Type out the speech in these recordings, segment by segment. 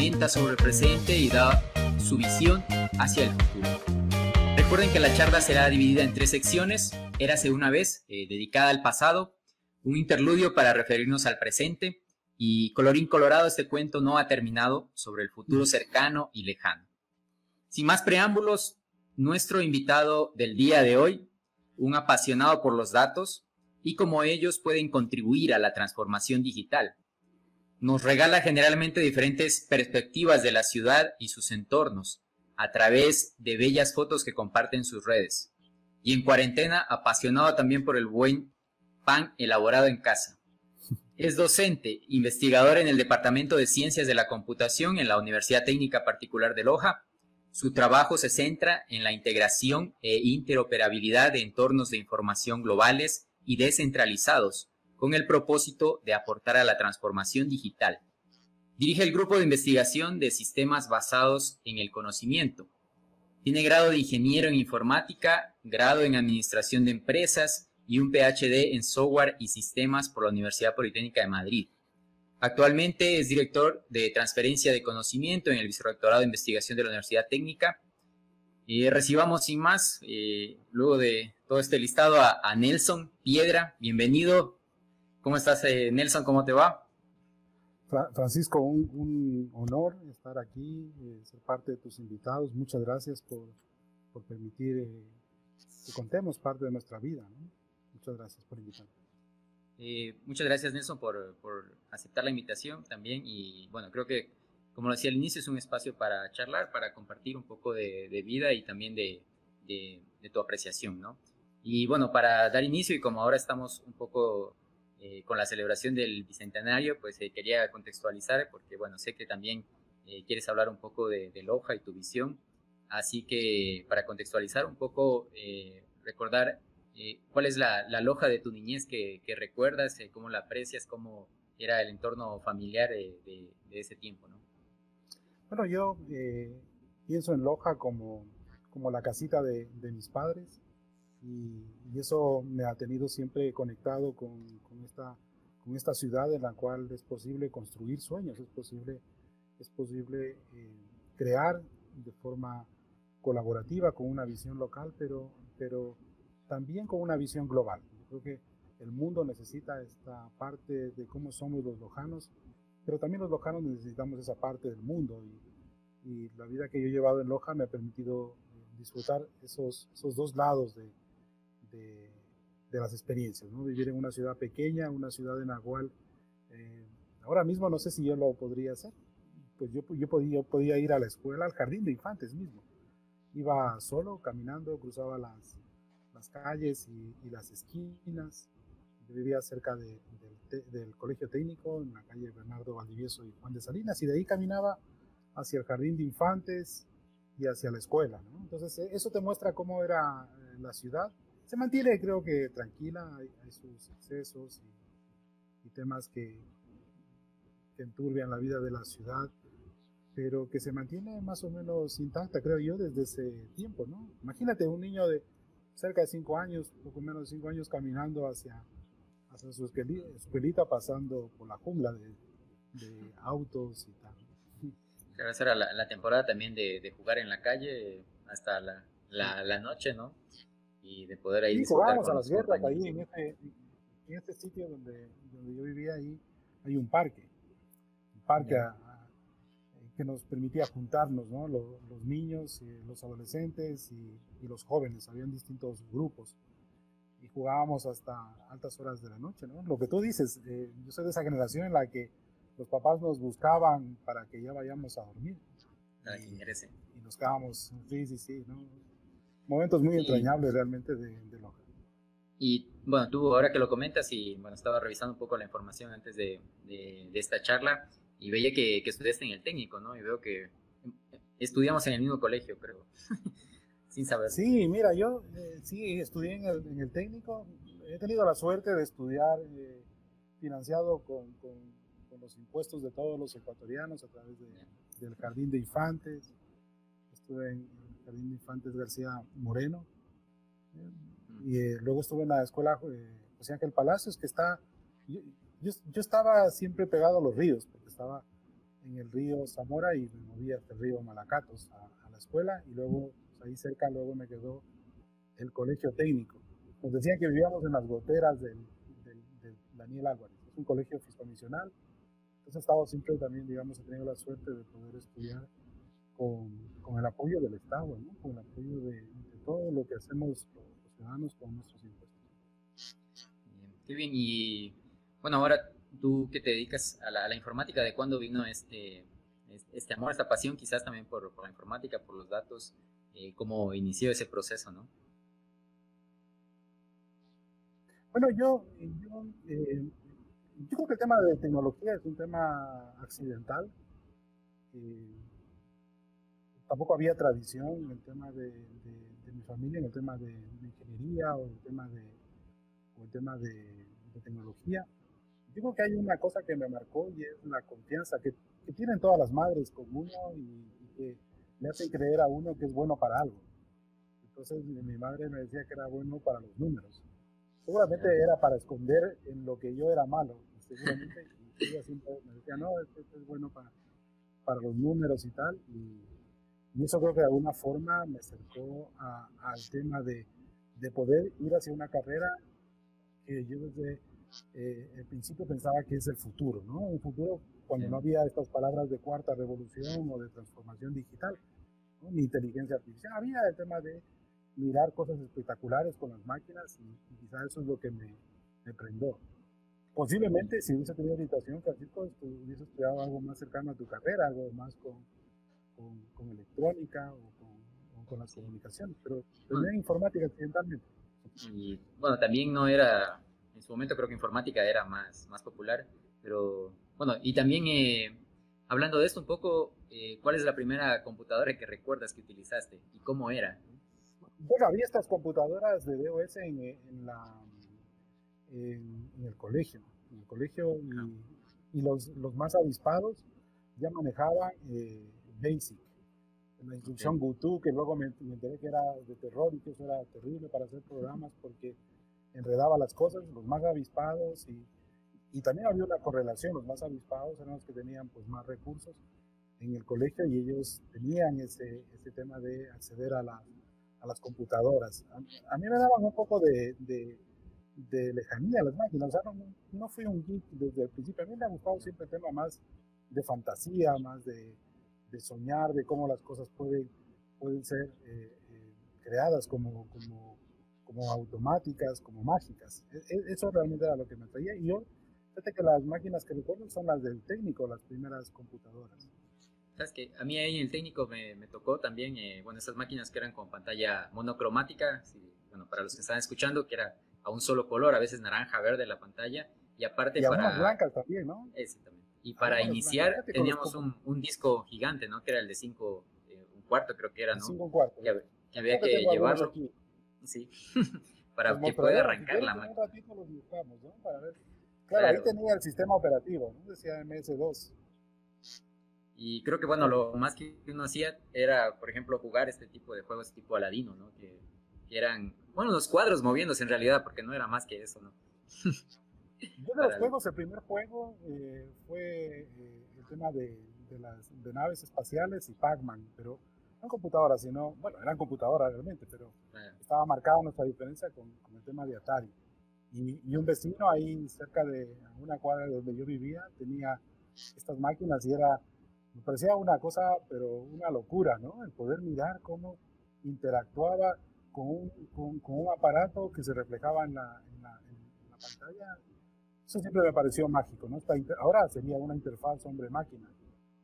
comenta sobre el presente y da su visión hacia el futuro. Recuerden que la charla será dividida en tres secciones. Érase una vez, eh, dedicada al pasado, un interludio para referirnos al presente y colorín colorado este cuento no ha terminado sobre el futuro cercano y lejano. Sin más preámbulos, nuestro invitado del día de hoy, un apasionado por los datos y cómo ellos pueden contribuir a la transformación digital. Nos regala generalmente diferentes perspectivas de la ciudad y sus entornos a través de bellas fotos que comparte en sus redes. Y en cuarentena, apasionado también por el buen pan elaborado en casa. Es docente, investigador en el Departamento de Ciencias de la Computación en la Universidad Técnica Particular de Loja. Su trabajo se centra en la integración e interoperabilidad de entornos de información globales y descentralizados, con el propósito de aportar a la transformación digital. Dirige el grupo de investigación de sistemas basados en el conocimiento. Tiene grado de ingeniero en informática, grado en administración de empresas y un PhD en software y sistemas por la Universidad Politécnica de Madrid. Actualmente es director de transferencia de conocimiento en el Vicerrectorado de Investigación de la Universidad Técnica. Y recibamos sin más, eh, luego de todo este listado, a, Nelson Piedra. Bienvenido. ¿Cómo estás, eh, Nelson? ¿Cómo te va? Francisco, un, honor estar aquí, eh, ser parte de tus invitados. Muchas gracias por, por permitir que contemos parte de nuestra vida. ¿no? Muchas gracias por invitarme. Eh, muchas gracias Nelson por, por, aceptar la invitación también y bueno, creo que como lo decía al inicio es un espacio para charlar, para compartir un poco de, vida y también de, de, tu apreciación, ¿no? Y bueno, para dar inicio y como ahora estamos un poco eh, con la celebración del Bicentenario, pues eh, quería contextualizar porque bueno, sé que también quieres hablar un poco de, Loja y tu visión, así que para contextualizar un poco, recordar eh, ¿Cuál es la, loja de tu niñez que, recuerdas? Eh, ¿Cómo la aprecias? ¿Cómo era el entorno familiar de, ese tiempo? ¿no? Bueno, yo eh, pienso en Loja como, como la casita de, mis padres y, eso me ha tenido siempre conectado con, esta, con esta ciudad en la cual es posible construir sueños, es posible, es posible crear de forma colaborativa con una visión local, pero, pero también con una visión global. Yo creo que el mundo necesita esta parte de cómo somos los lojanos, pero también los lojanos necesitamos esa parte del mundo y, la vida que yo he llevado en Loja me ha permitido disfrutar esos, esos dos lados de, de, las experiencias, ¿no? vivir en una ciudad pequeña, una ciudad en la cual eh, ahora mismo no sé si yo lo podría hacer, pues yo, yo, podía, ir a la escuela, al jardín de infantes mismo, iba solo, caminando, cruzaba las, calles y, las esquinas. Yo vivía cerca del colegio técnico, en la calle Bernardo Valdivieso y Juan de Salinas, y de ahí caminaba hacia el jardín de infantes y hacia la escuela. Entonces, e, eso te muestra cómo era eh, la ciudad. Se mantiene, creo que tranquila, hay, sus excesos y, temas que, que enturbian la vida de la ciudad, pero que se mantiene más o menos intacta, creo yo, desde ese tiempo, ¿no? Imagínate un niño de cerca de cinco años, poco menos de cinco años, caminando hacia, hacia su escuelita, pasando por la jungla de, autos y tal. Claro, esa era la, temporada también de, jugar en la calle hasta la, la, noche, ¿no? Y de poder ahí sí, jugábamos a las guerras ahí en este, en este sitio donde, donde yo vivía ahí hay un parque, un parque que nos permitía juntarnos, ¿no? los, niños, los adolescentes y, los jóvenes, habían distintos grupos y jugábamos hasta altas horas de la noche. ¿no? Lo que tú dices, eh, yo soy de esa generación en la que los papás nos buscaban para que ya vayamos a dormir. y, y, nos quedábamos, sí, sí, sí, ¿no? Momentos muy entrañables realmente de, de Loja. Y bueno, tú ahora que lo comentas y bueno, estaba revisando un poco la información antes de, de, de esta charla, y veía que, que, estudiaste en el técnico, ¿no? Y veo que estudiamos en el mismo colegio, creo, sin saber. Sí, mira, yo eh, sí estudié en el, en el, técnico. He tenido la suerte de estudiar eh, financiado con, con, los impuestos de todos los ecuatorianos a través del Jardín de Infantes. Estuve en Jardín de Infantes García Moreno. y luego estuve en la escuela José Ángel Palacios, que está... Yo, yo, estaba siempre pegado a los ríos, estaba en el río Zamora y me moví hasta el río Malacatos a, la escuela y luego pues, ahí cerca luego me quedó el colegio técnico. Nos decían que vivíamos en las goteras del, Daniel Álvarez, es un colegio fiscomisional. Entonces he estado siempre también, digamos, he tenido la suerte de poder estudiar con, con el apoyo del Estado, ¿no? con el apoyo de, todo lo que hacemos los, ciudadanos con nuestros impuestos. Bien, qué bien, y bueno, ahora tú que te dedicas a la, informática, ¿de cuándo vino este, este amor, esta pasión quizás también por, la informática, por los datos? Eh, ¿Cómo inició ese proceso, no? Bueno, yo, yo, eh, yo, creo que el tema de tecnología es un tema accidental. Eh, tampoco había tradición en el tema de, mi familia, en el tema de, ingeniería o el tema de, o el tema de tecnología digo que hay una cosa que me marcó y es la confianza que, tienen todas las madres con uno y, que le hacen creer a uno que es bueno para algo. Entonces mi madre me decía que era bueno para los números. Seguramente era para esconder en lo que yo era malo. Seguramente y ella siempre me decía, no, esto, es bueno para, para los números y tal. Y, eso creo que de alguna forma me acercó al tema de, de poder ir hacia una carrera que yo desde eh, al principio pensaba que es el futuro, ¿no? Un futuro cuando no había estas palabras de cuarta revolución o de transformación digital, ni inteligencia artificial. Había el tema de mirar cosas espectaculares con las máquinas y, quizás eso es lo que me, me prendó. Posiblemente si hubiese tenido orientación, Francisco, hubiese estudiado algo más cercano a tu carrera, algo más con, con, electrónica o con, con, las comunicaciones, pero tenía informática accidentalmente. Y bueno, también no era en su momento creo que informática era más, más popular, pero bueno, y también eh, hablando de esto un poco, eh, ¿cuál es la primera computadora que recuerdas que utilizaste y cómo era? Bueno, había estas computadoras de DOS en, en, la, en, el colegio, en el colegio y, y los, los, más avispados ya manejaban eh, BASIC, la instrucción okay. que luego me, me, enteré que era de terror y que eso era terrible para hacer programas porque enredaba las cosas, los más avispados y, y también había una correlación, los más avispados eran los que tenían pues más recursos en el colegio y ellos tenían ese, ese tema de acceder a, la, a las computadoras. A, mí me daban un poco de, de, de lejanía las máquinas, o sea, no, no, fui un geek desde el principio, a mí me ha gustado siempre el tema más de fantasía, más de, de soñar, de cómo las cosas pueden, pueden ser eh, eh, creadas como, como como automáticas, como mágicas. E, e, eso realmente era lo que me traía. Y yo, fíjate que las máquinas que recuerdo son las del técnico, las primeras computadoras. Sabes que a mí ahí en el técnico me, me tocó también, eh, bueno, esas máquinas que eran con pantalla monocromática, bueno, para los que están escuchando, que era a un solo color, a veces naranja, verde la pantalla, y aparte y para... blancas también, ¿no? Exactamente. Y para iniciar teníamos un, un, disco gigante, ¿no? Que era el de 5, eh, un cuarto creo que era, ¿no? 5 cuartos. Que, que había que llevarlo. Sí, para que pueda arrancar la máquina. Claro, ahí tenía el sistema operativo, ¿no? Decía MS2. Y creo que, bueno, lo más que uno hacía era, por ejemplo, jugar este tipo de juegos tipo Aladino, ¿no? Que, eran, bueno, los cuadros moviéndose en realidad, porque no era más que eso, ¿no? Yo de los juegos, el primer juego eh, fue eh, el tema de, de, las de naves espaciales y Pac-Man, pero no computadoras, sino, bueno, eran computadoras realmente, pero estaba marcada nuestra diferencia con, el tema de Atari. Y, y, un vecino ahí cerca de una cuadra donde yo vivía tenía estas máquinas y era, me parecía una cosa, pero una locura, ¿no? El poder mirar cómo interactuaba con un, con, un aparato que se reflejaba en la, en la, pantalla. Eso siempre me pareció mágico, ¿no? ahora sería una interfaz hombre-máquina,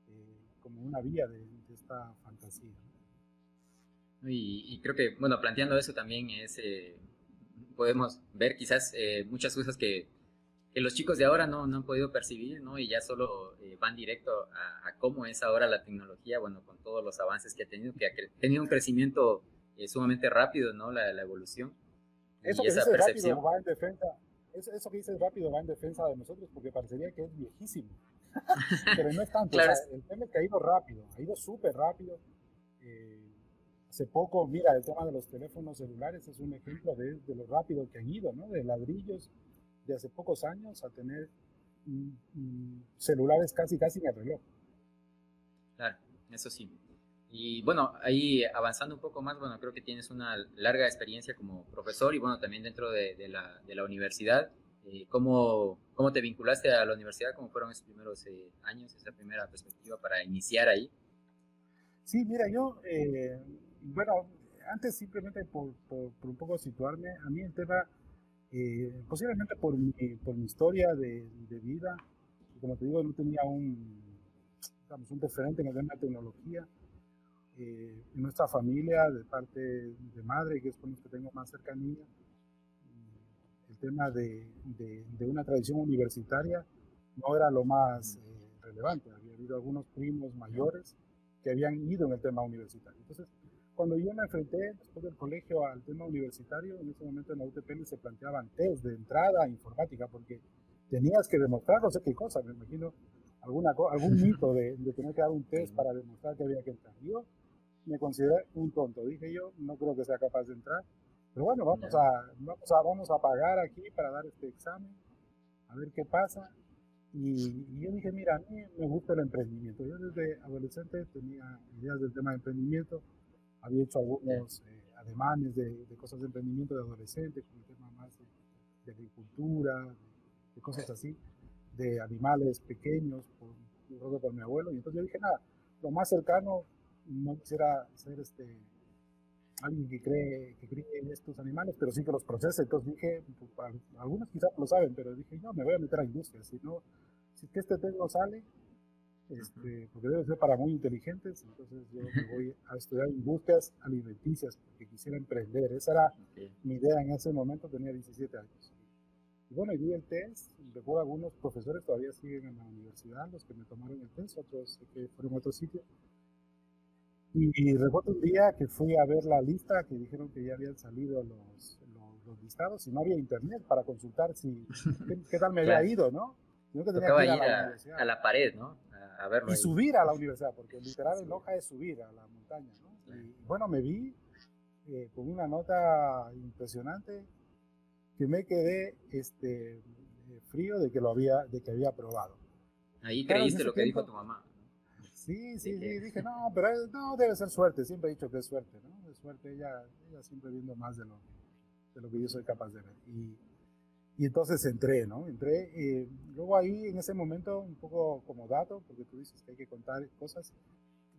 eh, como una vía de, de esta fantasía. Y, creo que, bueno, planteando eso también es, eh, podemos ver quizás eh, muchas cosas que, que, los chicos de ahora no, no, han podido percibir, ¿no? Y ya solo eh, van directo a, cómo es ahora la tecnología, bueno, con todos los avances que ha tenido, que ha tenido un crecimiento sumamente rápido, ¿no? La, la evolución. Eso que dices rápido va en defensa, eso, eso, que dices rápido va en defensa de nosotros porque parecería que es viejísimo. Pero no es tanto, claro. el tema es que ha ido rápido, ha ido súper rápido. Eh, Hace poco, mira, el tema de los teléfonos celulares es un ejemplo de, lo rápido que han ido, ¿no? De ladrillos de hace pocos años a tener mm, mm, celulares casi, casi en el reloj. Claro, eso sí. Y bueno, ahí avanzando un poco más, bueno, creo que tienes una larga experiencia como profesor y bueno, también dentro de, la, de la, universidad. Eh, ¿cómo, ¿cómo, te vinculaste a la universidad? ¿Cómo fueron esos primeros eh, años, esa primera perspectiva para iniciar ahí? Sí, mira, yo, eh, bueno, antes simplemente por, por, un poco situarme, a mí el tema, posiblemente por mi, por mi historia de, de, vida, como te digo, no tenía un, digamos, un referente en de tecnología, eh, en nuestra familia, de parte de madre, que es con los que tengo más cercanía, el tema de, de, una tradición universitaria no era lo más eh, relevante. Había habido algunos primos mayores que habían ido en el tema universitario. Entonces, cuando yo me enfrenté después del colegio al tema universitario, en ese momento en la UTP se planteaban test de entrada a informática, porque tenías que demostrar no sé qué cosa, me imagino alguna, algún mito de, de, tener que dar un test para demostrar que había que entrar. Yo me consideré un tonto. Dije yo, no creo que sea capaz de entrar. Pero bueno, vamos a, vamos a, vamos a pagar aquí para dar este examen, a ver qué pasa. Y, yo dije, mira, a mí me gusta el emprendimiento. Yo desde adolescente tenía ideas del tema de emprendimiento. Había hecho algunos eh, ademanes de, cosas de emprendimiento de adolescente, con el tema más de, agricultura, de, cosas así, de animales pequeños, por, por mi abuelo. Y entonces yo dije, nada, lo más cercano no quisiera ser este, alguien que cree, que cree en estos animales, pero sí que los procesa. Entonces dije, pues, algunos quizás lo saben, pero dije, no, me voy a meter a industria. Si no, si que este test no sale, este, porque debe ser para muy inteligentes, entonces yo me voy a estudiar industrias alimenticias, porque quisiera emprender. Esa era mi idea en ese momento, tenía 17 años. Y bueno, y di el test, recuerdo algunos profesores todavía siguen en la universidad, los que me tomaron el test, otros que fueron a otro sitio. Y recuerdo un día que fui a ver la lista, que dijeron que ya habían salido los, los, listados y no había internet para consultar si qué, tal me había ido, ¿no? Sino que tenía que ir, a, la a, la pared, ¿no? A, verlo. Y subir a la universidad, porque literal en Loja es subir a la montaña, ¿no? Y bueno, me vi eh, con una nota impresionante que me quedé este, frío de que lo había, de que había aprobado. Ahí creíste lo que dijo tu mamá. Sí, sí, sí, dije, no, pero no, debe ser suerte, siempre he dicho que es suerte, ¿no? Es suerte, ella, ella siempre viendo más de lo, de lo que yo soy capaz de ver. Y, y entonces entré, ¿no? Entré, y luego ahí en ese momento, un poco como dato, porque tú dices que hay que contar cosas,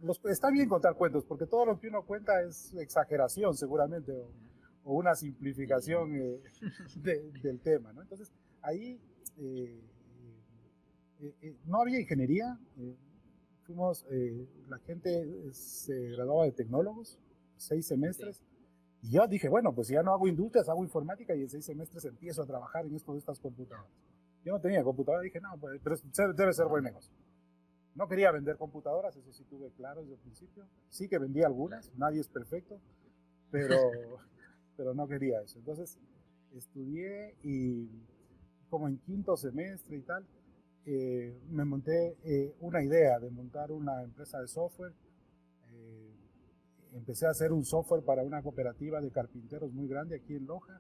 los, está bien contar cuentos, porque todo lo que uno cuenta es exageración seguramente, o, o una simplificación eh, del tema, ¿no? Entonces, ahí eh, eh, no había ingeniería, fuimos, eh, la gente se graduaba de tecnólogos, seis semestres, y yo dije, bueno, pues ya no hago industrias, hago informática y en seis semestres empiezo a trabajar en esto de estas computadoras. Yo no tenía computadora, dije, no, pues, pero debe ser buen negocio. No quería vender computadoras, eso sí tuve claro desde el principio. Sí que vendía algunas, nadie es perfecto, pero, pero no quería eso. Entonces estudié y como en quinto semestre y tal, eh, me monté eh, una idea de montar una empresa de software. Eh, empecé a hacer un software para una cooperativa de carpinteros muy grande aquí en Loja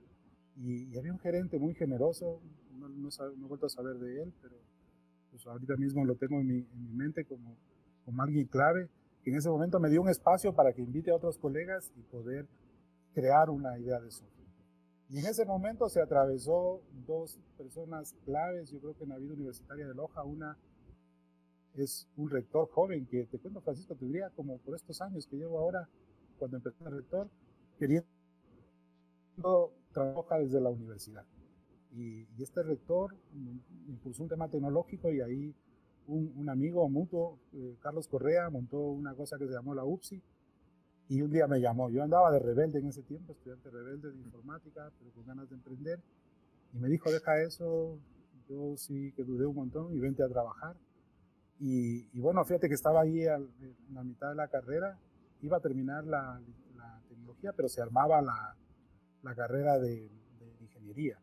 y, había un gerente muy generoso, no, no, he vuelto a saber de él, pero pues ahorita mismo lo tengo en mi, en mi mente como, como alguien clave, que en ese momento me dio un espacio para que invite a otros colegas y poder crear una idea de software. Y en ese momento se atravesó dos personas claves, yo creo que en la vida universitaria de Loja, una es un rector joven que te cuento, Francisco, te diría como por estos años que llevo ahora, cuando empecé el rector, queriendo trabajar desde la universidad. Y, este rector impulsó un tema tecnológico y ahí un, amigo mutuo, eh, Carlos Correa, montó una cosa que se llamó la UPSI, y un día me llamó, yo andaba de rebelde en ese tiempo, estudiante rebelde de informática, pero con ganas de emprender. Y me dijo, deja eso, yo sí que dudé un montón y vente a trabajar. Y, bueno, fíjate que estaba ahí en la mitad de la carrera, iba a terminar la, tecnología, pero se armaba la, la carrera de, ingeniería.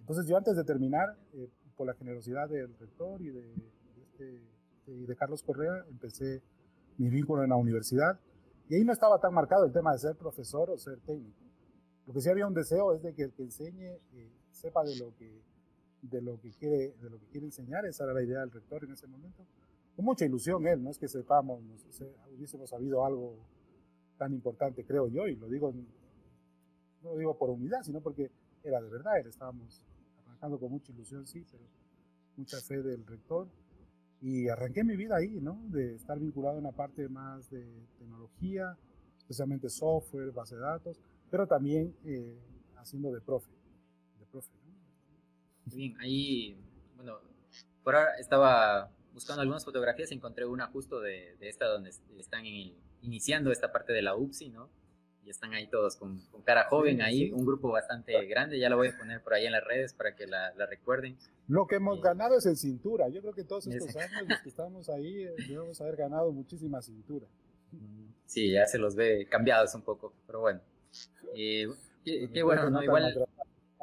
Entonces yo antes de terminar, eh, por la generosidad del rector y de, este, y de Carlos Correa, empecé mi vínculo en la universidad y ahí no estaba tan marcado el tema de ser profesor o ser técnico. Lo que sí había un deseo es de que el que enseñe eh, sepa de lo que, de, lo que quiere, de lo que quiere enseñar, esa era la idea del rector en ese momento, con mucha ilusión él, no es que sepamos, hubiésemos sabido algo tan importante, creo yo, y lo digo, no lo digo por humildad, sino porque era de verdad, él estábamos arrancando con mucha ilusión, sí, pero mucha fe del rector. Y arranqué mi vida ahí, ¿no? De estar vinculado en la parte más de tecnología, especialmente software, base de datos, pero también eh, haciendo de profe. De profe Bien, ahí, bueno, por ahora estaba buscando algunas fotografías y encontré una justo de, de esta donde están iniciando esta parte de la UPSI, ¿no? Y están ahí todos con, con cara joven, ahí un grupo bastante grande, ya lo voy a poner por ahí en las redes para que la, la recuerden. Lo que hemos ganado es en cintura, yo creo que todos estos años los que estamos ahí eh, debemos haber ganado muchísima cintura. Sí, ya se los ve cambiados un poco, pero bueno. Eh, qué, bueno, ¿no? Igual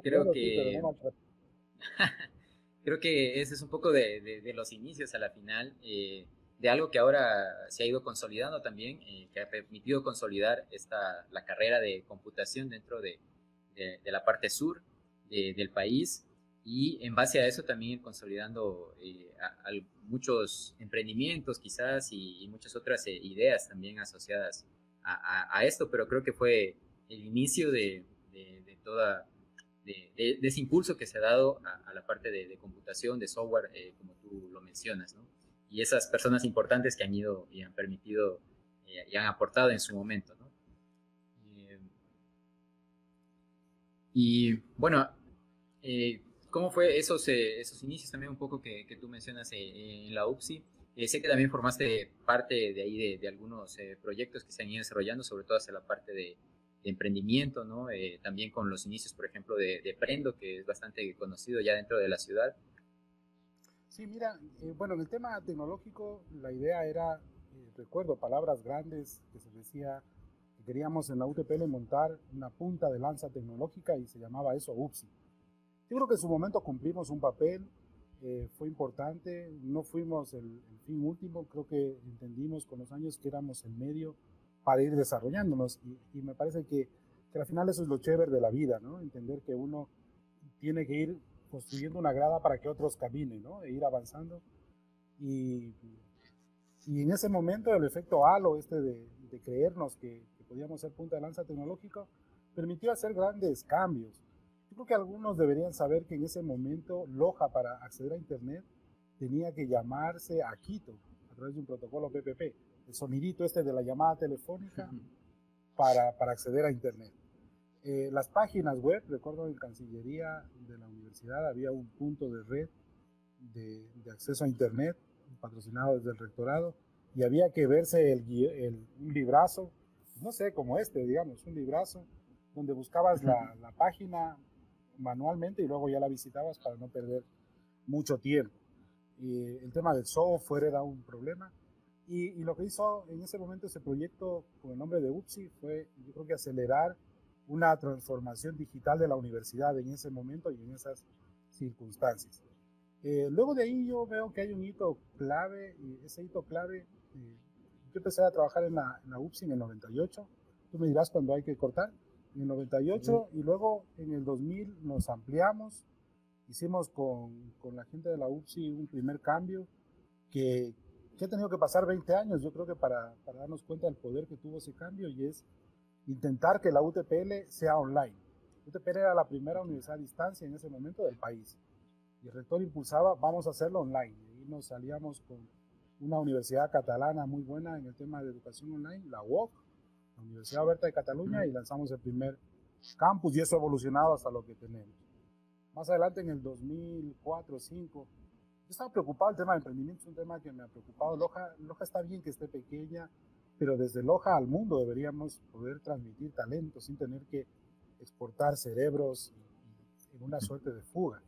creo que... creo que ese es un poco de, de, los inicios a la final, eh, de algo que ahora se ha ido consolidando también, eh, que ha permitido consolidar esta, la carrera de computación dentro de, de la parte sur del país y en base a eso también consolidando muchos emprendimientos quizás y, muchas otras ideas también asociadas a, esto, pero creo que fue el inicio de, de, toda, de, ese impulso que se ha dado a, la parte de, computación, de software, eh, como tú lo mencionas, ¿no? Y esas personas importantes que han ido y han permitido eh, y han aportado en su momento, ¿no? Eh, y bueno, ¿cómo fue esos, esos inicios también un poco que, que tú mencionas en la UPSI? sé que también formaste parte de ahí de, algunos proyectos que se han ido desarrollando, sobre todo hacia la parte de, de emprendimiento, ¿no? Eh, también con los inicios, por ejemplo, de, Prendo, que es bastante conocido ya dentro de la ciudad. Sí, mira, eh, bueno, en el tema tecnológico, la idea era, eh, recuerdo palabras grandes que se decía que queríamos en la UTPL montar una punta de lanza tecnológica y se llamaba eso UPSI. Yo creo que en su momento cumplimos un papel, fue importante, no fuimos el, el, fin último, creo que entendimos con los años que éramos el medio para ir desarrollándonos. Y, me parece que, que, al final eso es lo chévere de la vida, ¿no? Entender que uno tiene que ir construyendo una grada para que otros caminen, ¿no? E ir avanzando. Y, y en ese momento el efecto halo, este de, de creernos que, que, podíamos ser punta de lanza tecnológico, permitió hacer grandes cambios. Yo creo que algunos deberían saber que en ese momento Loja para acceder a Internet tenía que llamarse a Quito a través de un protocolo PPP el sonidito este de la llamada telefónica para, para acceder a Internet. Eh, las páginas web, recuerdo en Cancillería de la universidad había un punto de red de, de acceso a Internet patrocinado desde el rectorado y había que verse el, el, un librazo, no sé, como este, digamos, un librazo donde buscabas la, la página manualmente y luego ya la visitabas para no perder mucho tiempo. Y el tema del software era un problema y, lo que hizo en ese momento ese proyecto con el nombre de UPSI fue, yo creo que acelerar una transformación digital de la universidad en ese momento y en esas circunstancias. Eh, luego de ahí yo veo que hay un hito clave, y ese hito clave, eh, yo empecé a trabajar en la, en la, UPSI en el 98, tú me dirás cuándo hay que cortar, en el 98 y luego en el 2000 nos ampliamos, hicimos con, con la gente de la UPSI un primer cambio que, que ha tenido que pasar 20 años, yo creo que para, para, darnos cuenta del poder que tuvo ese cambio y es intentar que la UTPL sea online. UTPL era la primera universidad a distancia en ese momento del país y el rector impulsaba, vamos a hacerlo online. Y nos salíamos con una universidad catalana muy buena en el tema de educación online, la UOC, la Universidad Abierta de Cataluña, y lanzamos el primer campus y eso ha evolucionado hasta lo que tenemos. Más adelante, en el 2004 2005, yo estaba preocupado, el tema de emprendimiento es un tema que me ha preocupado. Loja, Loja está bien que esté pequeña, pero desde Loja al mundo deberíamos poder transmitir talento sin tener que exportar cerebros en una suerte de fuga.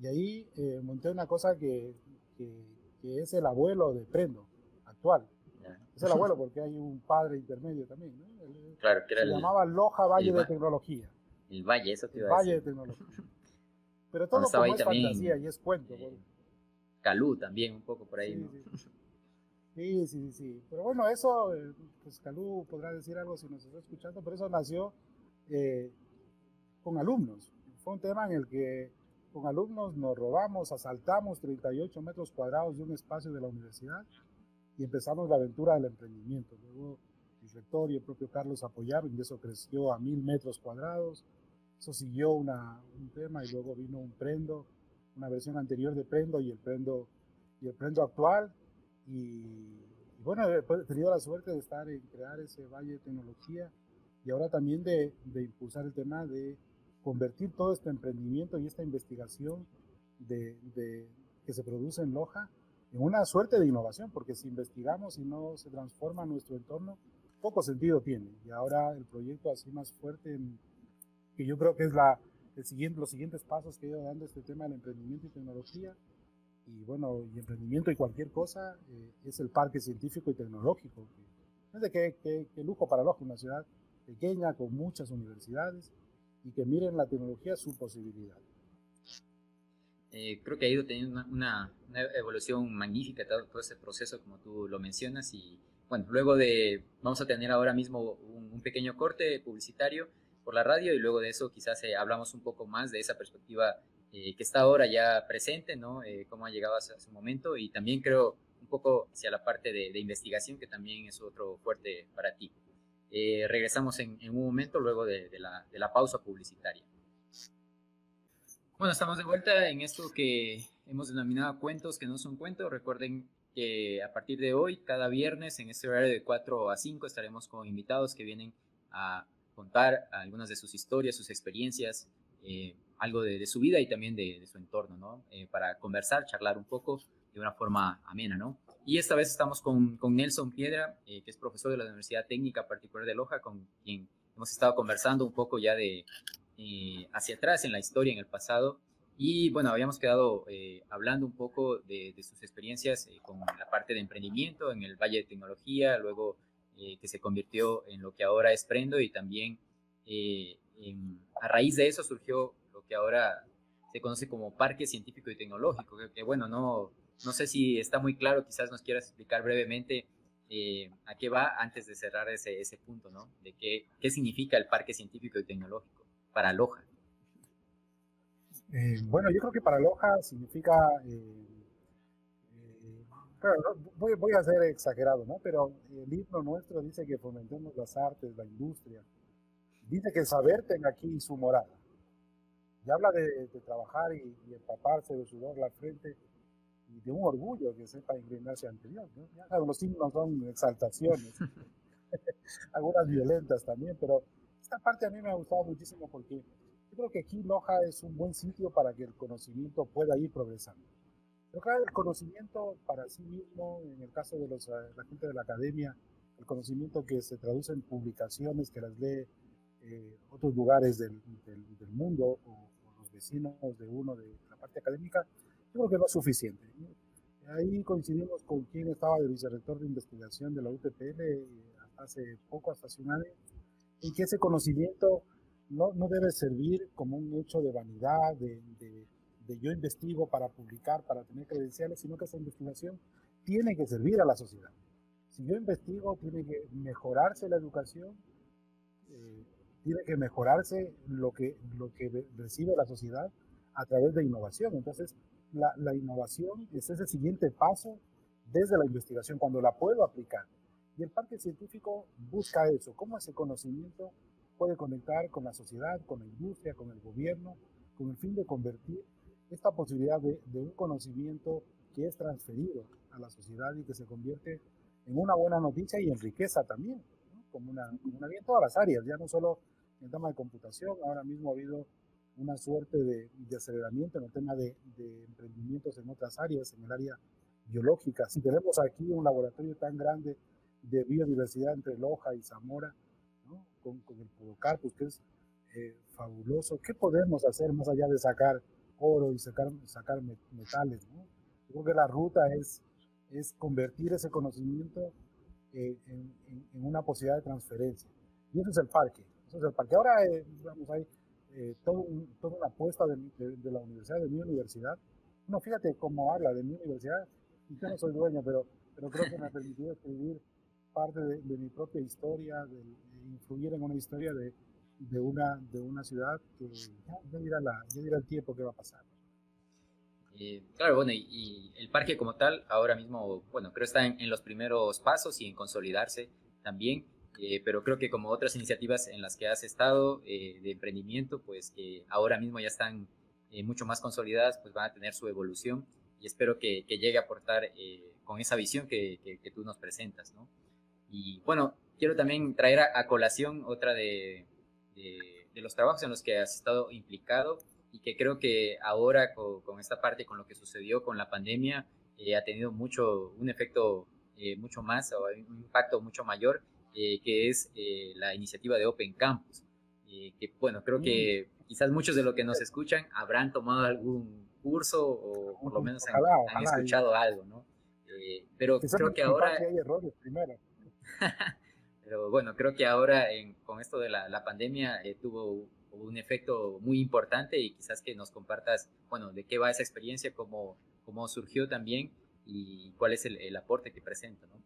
Y ahí eh, monté una cosa que, que, es el abuelo de Prendo, actual. Es el abuelo porque hay un padre intermedio también, ¿no? claro, que era se llamaba Loja Valle de Tecnología. El Valle, eso te iba a decir. Valle de Tecnología. Pero todo como es fantasía y es cuento. Calú también, un poco por ahí. Sí, sí, sí, Pero bueno, eso, eh, pues Calú podrá decir algo si nos está escuchando, pero eso nació eh, con alumnos. Fue un tema en el que con alumnos nos robamos, asaltamos 38 metros cuadrados de un espacio de la universidad y empezamos la aventura del emprendimiento. Luego el rector y el propio Carlos apoyaron y eso creció a mil metros cuadrados. Eso siguió una, un tema y luego vino un prendo, una versión anterior de prendo y el prendo, y el prendo actual. Y, bueno, he tenido la suerte de estar en crear ese valle de tecnología y ahora también de, de impulsar el tema de convertir todo este emprendimiento y esta investigación de, de, que se produce en Loja en una suerte de innovación, porque si investigamos y no se transforma nuestro entorno, poco sentido tiene. Y ahora el proyecto así más fuerte, que yo creo que es la, el siguiente, los siguientes pasos que he ido dando este tema del emprendimiento y tecnología, y bueno, y emprendimiento y cualquier cosa, eh, es el parque científico y tecnológico. Fíjense qué, qué, qué lujo para Loja, una ciudad pequeña con muchas universidades, y que miren la tecnología su posibilidad. Eh, creo que ha ido teniendo una, una, evolución magnífica todo, todo, ese proceso, como tú lo mencionas. Y bueno, luego de, vamos a tener ahora mismo un, un pequeño corte publicitario por la radio y luego de eso quizás eh, hablamos un poco más de esa perspectiva eh, que está ahora ya presente, ¿no? Eh, cómo ha llegado a su momento y también creo un poco hacia la parte de, de investigación que también es otro fuerte para ti. Eh, regresamos en, en, un momento luego de, de, la, de, la, pausa publicitaria. Bueno, estamos de vuelta en esto que hemos denominado cuentos que no son cuentos. Recuerden que a partir de hoy, cada viernes, en este horario de 4 a 5, estaremos con invitados que vienen a contar algunas de sus historias, sus experiencias, eh, algo de, de, su vida y también de, de su entorno, ¿no? Eh, para conversar, charlar un poco de una forma amena, ¿no? Y esta vez estamos con, con Nelson Piedra, eh, que es profesor de la Universidad Técnica Particular de Loja, con quien hemos estado conversando un poco ya de eh, hacia atrás en la historia, en el pasado. Y bueno, habíamos quedado eh, hablando un poco de, de sus experiencias eh, con la parte de emprendimiento en el Valle de Tecnología, luego eh, que se convirtió en lo que ahora es Prendo y también a raíz de eso surgió que ahora se conoce como Parque Científico y Tecnológico, que, bueno, no no sé si está muy claro, quizás nos quieras explicar brevemente eh, a qué va antes de cerrar ese, ese punto, ¿no? De qué, qué significa el Parque Científico y Tecnológico para Loja. Eh, bueno, yo creo que para Loja significa, eh, voy, voy, a ser exagerado, ¿no? Pero el libro nuestro dice que fomentemos las artes, la industria. Dice que el saber tenga aquí su morada. Y habla de, de trabajar y, y empaparse de sudor la frente y de un orgullo que sepa inclinarse ante Dios. ¿no? Ya, los signos son exaltaciones, algunas violentas también, pero esta parte a mí me ha gustado muchísimo porque yo creo que aquí Loja es un buen sitio para que el conocimiento pueda ir progresando. Pero claro, el conocimiento para sí mismo, en el caso de los, la gente de la academia, el conocimiento que se traduce en publicaciones, que las lee eh, otros lugares del, del, del mundo o, vecinos de uno de la parte académica, creo que no es suficiente. Ahí coincidimos con quien estaba de vicerrector de investigación de la UTPL hace poco, hasta hace un año, y que ese conocimiento no, no debe servir como un hecho de vanidad, de, de, de, yo investigo para publicar, para tener credenciales, sino que esa investigación tiene que servir a la sociedad. Si yo investigo, tiene que mejorarse la educación, eh, tiene que mejorarse lo que, lo que recibe la sociedad a través de innovación. Entonces, la, la, innovación es ese siguiente paso desde la investigación, cuando la puedo aplicar. Y el parque científico busca eso, cómo ese conocimiento puede conectar con la sociedad, con la industria, con el gobierno, con el fin de convertir esta posibilidad de, de un conocimiento que es transferido a la sociedad y que se convierte en una buena noticia y en riqueza también, ¿no? como, una, como una bien todas las áreas, ya no solo en el tema de computación, ahora mismo ha habido una suerte de, de aceleramiento en el tema de, de, emprendimientos en otras áreas, en el área biológica. Si tenemos aquí un laboratorio tan grande de biodiversidad entre Loja y Zamora, ¿no? con, con, el Podocarpus, que es eh, fabuloso, ¿qué podemos hacer más allá de sacar oro y sacar, sacar metales? ¿no? Yo creo que la ruta es, es convertir ese conocimiento eh, en, en, en, una posibilidad de transferencia. Y eso es el parque. Eso es el parque. Ahora, eh, vamos ahí eh, todo un, toda una apuesta de, de, de, la universidad, de mi universidad. No, fíjate cómo habla de mi universidad, yo no soy dueño, pero, pero creo que me ha permitido escribir parte de, mi propia historia, de, influir en una historia de, una, de una ciudad que ya, ya, dirá la, ya dirá el tiempo que va a pasar. Eh, claro, bueno, y, el parque como tal, ahora mismo, bueno, creo está en, los primeros pasos y en consolidarse también, eh, pero creo que como otras iniciativas en las que has estado eh, de emprendimiento, pues que ahora mismo ya están mucho más consolidadas, pues van a tener su evolución y espero que, llegue a aportar con esa visión que, que, tú nos presentas, ¿no? Y bueno, quiero también traer a, colación otra de, de, de los trabajos en los que has estado implicado y que creo que ahora con, esta parte, con lo que sucedió con la pandemia, eh, ha tenido mucho, un efecto eh, mucho más o un impacto mucho mayor, eh, que es la iniciativa de Open Campus. que bueno, creo que mm. quizás muchos de los que nos escuchan habrán tomado algún curso o por lo menos han, escuchado algo, ¿no? pero creo que ahora... Hay errores primero. pero bueno, creo que ahora con esto de la, la pandemia tuvo un efecto muy importante y quizás que nos compartas, bueno, de qué va esa experiencia, cómo, cómo surgió también y cuál es el, aporte que presenta, ¿no?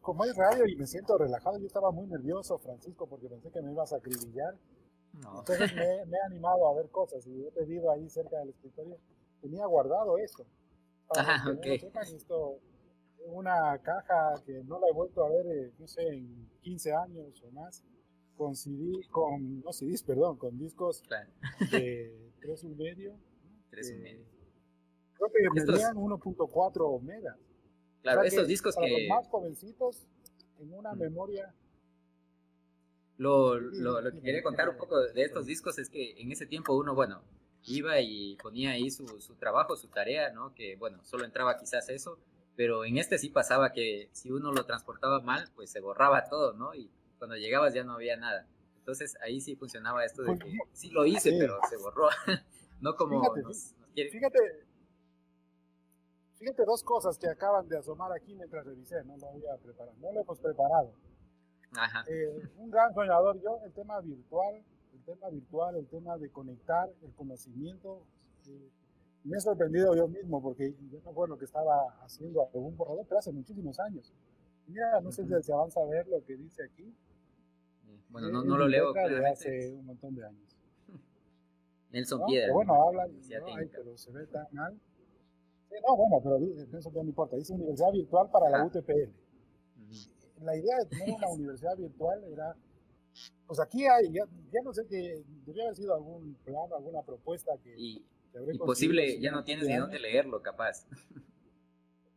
Como es radio y me siento relajado, yo estaba muy nervioso, Francisco, porque pensé que me ibas a acribillar. Entonces me, he animado a ver cosas y he pedido ahí cerca del escritorio, tenía guardado eso. Ajá, ok. esto, una caja que no la he vuelto a ver, eh, no sé, en 15 años o más con CD, con, no CDs, perdón, con discos de 3 y medio. 3 y medio. Creo que medían 1.4 megas. Claro, estos discos para que... los más jovencitos, en una memoria... Lo, lo, lo, que quería contar un poco de estos discos es que en ese tiempo uno, bueno, iba y ponía ahí su, su trabajo, su tarea, ¿no? Que, bueno, solo entraba quizás eso, pero en este sí pasaba que si uno lo transportaba mal, pues se borraba todo, ¿no? Y cuando llegabas ya no había nada. Entonces ahí sí funcionaba esto de que sí lo hice, pero se borró. no como fíjate, fíjate, dos cosas que acaban de asomar aquí mientras revisé, no lo había preparado, no lo hemos preparado. Ajá. Eh, un gran soñador yo, el tema virtual, el tema virtual, el tema de conectar el conocimiento. Eh, me he sorprendido yo mismo porque yo no fue lo que estaba haciendo algún borrador, pero hace muchísimos años. Mira, no sé si se avanza a ver lo que dice aquí. Bueno, no, no lo leo. De hace un montón de años. Nelson Piedra. bueno, habla, no, pero se ve tan mal. No, bueno, pero eso no importa. Dice Universidad Virtual para la UTPL. La idea de tener una universidad virtual era, pues aquí hay, ya, no sé que debería haber sido algún plan, alguna propuesta que... Y, y posible, ya no tienes ni dónde leerlo, capaz.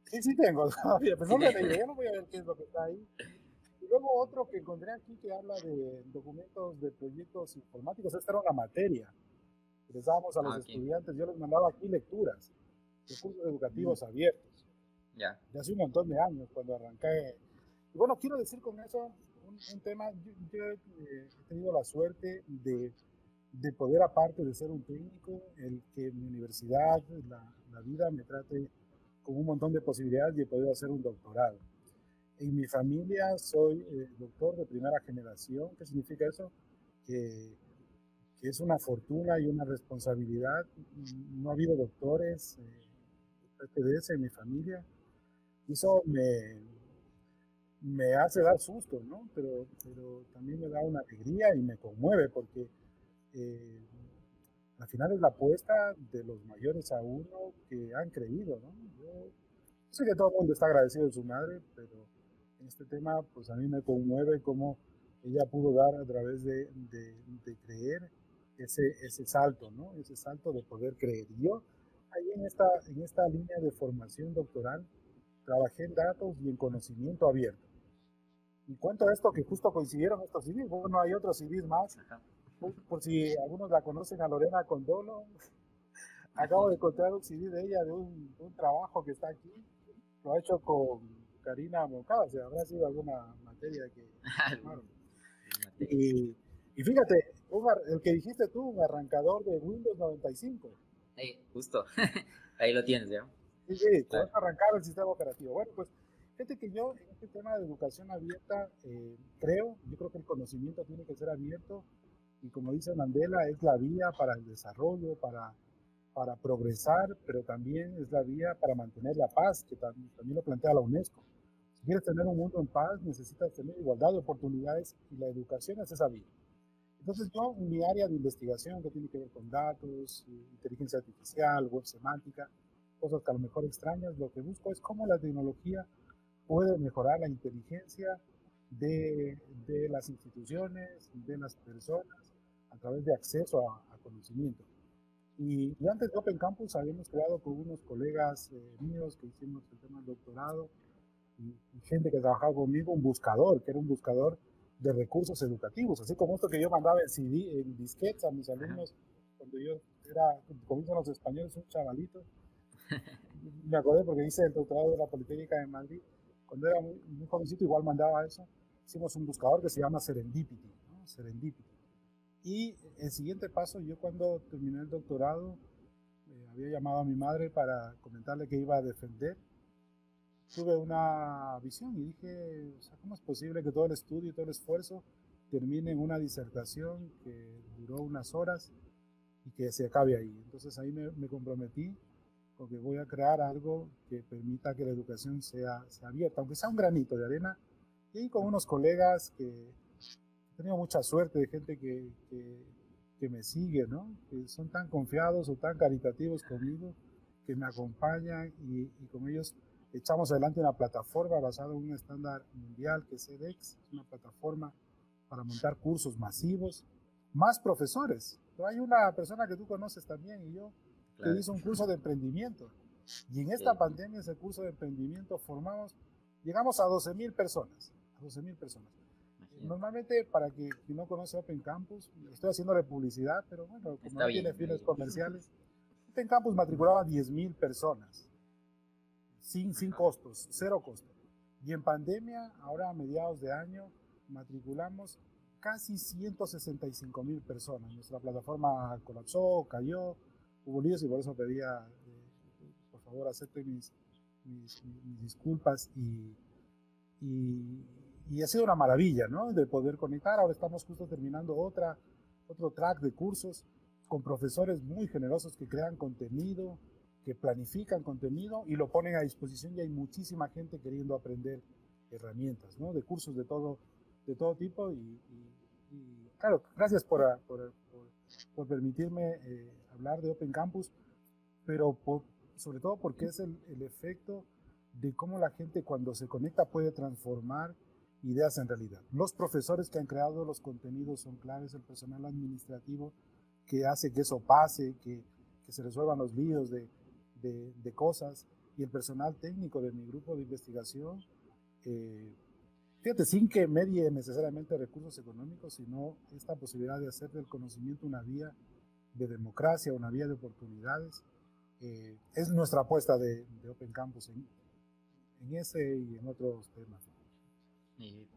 Sí, sí tengo todavía, pero no me leí, ya no voy a ver qué es lo que está ahí. Y luego otro que encontré aquí que habla de documentos de proyectos informáticos. Esta era una materia les dábamos a los ah, estudiantes. Yo les mandaba aquí lecturas de cursos educativos mm. abiertos. Ya. De hace un montón de años, cuando arranqué. Y bueno, quiero decir con eso un, tema. Yo, eh, he tenido la suerte de, de, poder, aparte de ser un técnico, el que mi universidad, la, la vida me trate con un montón de posibilidades y he podido hacer un doctorado. En mi familia soy eh, doctor de primera generación. ¿Qué significa eso? Que, es una fortuna y una responsabilidad. No ha habido doctores eh, en mi familia. Eso me, me hace dar susto, ¿no? Pero, pero también me da una alegría y me conmueve porque eh, al final es la apuesta de los mayores a uno que han creído, ¿no? Yo sé que todo el mundo está agradecido de su madre, pero este tema, pues a mí me conmueve cómo ella pudo dar a través de, de, creer ese, ese salto, ¿no? Ese salto de poder creer. Y yo, ahí en esta, en esta línea de formación doctoral, trabajé en datos y en conocimiento abierto. Y cuento esto que justo coincidieron estos CDs, bueno, hay otros CDs más, por, si algunos la conocen a Lorena Condolo, acabo de encontrar un CD de ella de un, un trabajo que está aquí, lo ha hecho con Karina Moncada, si habrá sido alguna materia que... y, y, fíjate, el que dijiste tú, un arrancador de Windows 95. Ahí, justo, ahí lo tienes ya. Sí, sí, puedes arrancar el sistema operativo. Bueno, pues fíjate que yo en este tema de educación abierta eh, creo, yo creo que el conocimiento tiene que ser abierto y como dice Mandela, es la vía para el desarrollo, para para progresar, pero también es la vía para mantener la paz, que también, lo plantea la UNESCO. Si quieres tener un mundo en paz, necesitas tener igualdad de oportunidades y la educación es esa vía. Entonces yo, mi área de investigación que tiene que ver con datos, inteligencia artificial, web semántica, cosas que a lo mejor extrañas, lo que busco es cómo la tecnología puede mejorar la inteligencia de, de las instituciones, de las personas, a través de acceso a, conocimiento. Y, antes de Open Campus habíamos creado con unos colegas eh, míos que hicimos el tema del doctorado y, gente que trabajaba conmigo un buscador, que era un buscador de recursos educativos, así como esto que yo mandaba en CD, en disquetes a mis alumnos cuando yo era, como dicen los españoles, un chavalito. Me acordé porque hice el doctorado de la Politécnica de Madrid. Cuando era muy, jovencito igual mandaba eso. Hicimos un buscador que se llama Serendipity. Serendipity. Y el siguiente paso, yo cuando terminé el doctorado, eh, había llamado a mi madre para comentarle que iba a defender tuve una visión y dije, ¿cómo es posible que todo el estudio y todo el esfuerzo termine en una disertación que duró unas horas y que se acabe ahí? Entonces ahí me, comprometí con que voy a crear algo que permita que la educación sea, sea abierta, aunque sea un granito de arena, y con unos colegas que he tenido mucha suerte de gente que, que, me sigue, ¿no? que son tan confiados o tan caritativos conmigo, que me acompañan y, y con ellos echamos adelante una plataforma basada en un estándar mundial que es edX, una plataforma para montar cursos masivos, más profesores. hay una persona que tú conoces también y yo que hizo un curso de emprendimiento. Y en esta pandemia, ese curso de emprendimiento formamos, llegamos a 12 mil personas. A 12 mil personas. Normalmente, para que quien no conoce Open Campus, estoy haciéndole publicidad, pero bueno, como no tiene fines comerciales, Open Campus matriculaba 10 mil personas sin, sin costos, cero costos. Y en pandemia, ahora a mediados de año, matriculamos casi 165 mil personas. Nuestra plataforma colapsó, cayó, hubo líos y por eso pedía, eh, por favor, acepte mis, mis, disculpas y, y, y, ha sido una maravilla, ¿no? De poder conectar. Ahora estamos justo terminando otra, otro track de cursos con profesores muy generosos que crean contenido, que planifican contenido y lo ponen a disposición y hay muchísima gente queriendo aprender herramientas, ¿no? De cursos de todo, de todo tipo y, claro, gracias por, por, por, permitirme eh, hablar de Open Campus, pero sobre todo porque es el, el efecto de cómo la gente cuando se conecta puede transformar ideas en realidad. Los profesores que han creado los contenidos son claves, el personal administrativo que hace que eso pase, que, que se resuelvan los líos de, de, cosas y el personal técnico de mi grupo de investigación, eh, fíjate, sin que medie necesariamente recursos económicos, sino esta posibilidad de hacer del conocimiento una vía de democracia, una vía de oportunidades, eh, es nuestra apuesta de, Open Campus en, en, ese y en otros temas.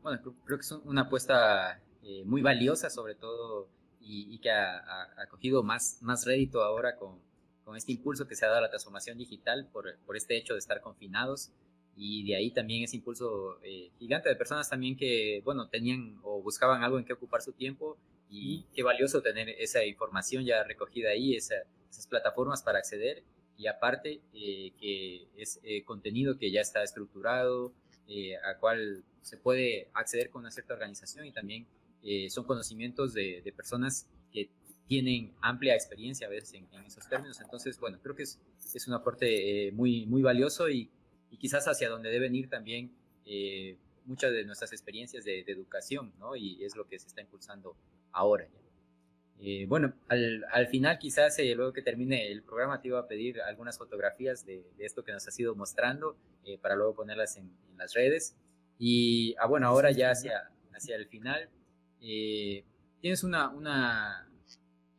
bueno, creo que es una apuesta eh, muy valiosa, sobre todo, y, que ha, ha, cogido más, más rédito ahora con este impulso que se ha dado a la transformación digital por, por este hecho de estar confinados. Y de ahí también ese impulso eh, gigante de personas también que, bueno, tenían o buscaban algo en que ocupar su tiempo y qué valioso tener esa información ya recogida ahí, esas plataformas para acceder. Y aparte eh, que es eh, contenido que ya está estructurado, a cual se puede acceder con una cierta organización y también son conocimientos de, de personas que tienen amplia experiencia a veces en, esos términos. Entonces, bueno, creo que es, es un aporte eh, muy, muy valioso y, y, quizás hacia donde deben ir también eh, muchas de nuestras experiencias de, educación, ¿no? Y es lo que se está impulsando ahora. Eh, bueno, al, al, final quizás luego que termine el programa te iba a pedir algunas fotografías de, de esto que nos has ido mostrando para luego ponerlas en, en, las redes. Y ah, bueno, ahora ya hacia, hacia el final, tienes una, una,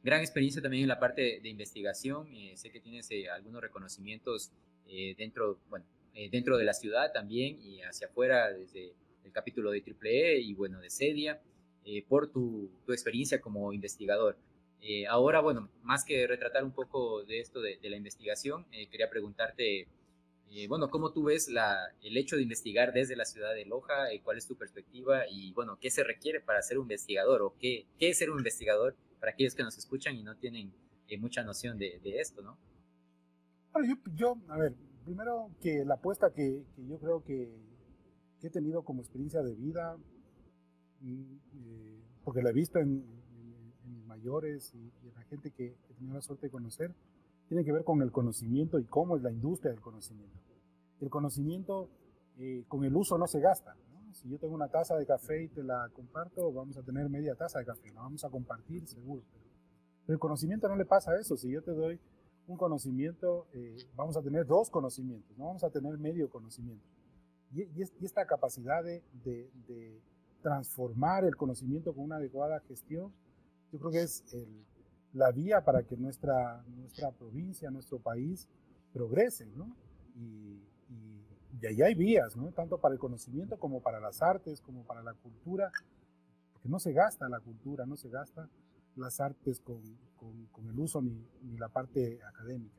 gran experiencia también en la parte de, investigación. Eh, sé que tienes eh, algunos reconocimientos eh, dentro, bueno, dentro de la ciudad también y hacia afuera desde el capítulo de AAA y bueno, de CEDIA, por tu, experiencia como investigador. ahora, bueno, más que retratar un poco de esto de, la investigación, quería preguntarte, bueno, ¿cómo tú ves la, el hecho de investigar desde la ciudad de Loja? ¿Cuál es tu perspectiva? Y bueno, ¿qué se requiere para ser investigador? ¿O qué, qué es ser un investigador? Para aquellos que nos escuchan y no tienen eh, mucha noción de, esto, ¿no? Bueno, yo, a ver, primero que la apuesta que, yo creo que, he tenido como experiencia de vida, mm, eh, porque la he visto en, mayores y, la gente que, que tenía la suerte de conocer, tiene que ver con el conocimiento y cómo es la industria del conocimiento. El conocimiento eh, con el uso no se gasta. Si yo tengo una taza de café y te la comparto, vamos a tener media taza de café, la vamos a compartir seguro. Pero el conocimiento no le pasa eso. Si yo te doy un conocimiento, eh, vamos a tener dos conocimientos, no vamos a tener medio conocimiento. Y, esta capacidad de, de, transformar el conocimiento con una adecuada gestión, yo creo que es la vía para que nuestra, nuestra provincia, nuestro país progrese, ¿no? Y, y, ahí hay vías, ¿no? Tanto para el conocimiento como para las artes, como para la cultura, porque no se gasta la cultura, no se gasta las artes con, con, el uso ni, ni, la parte académica.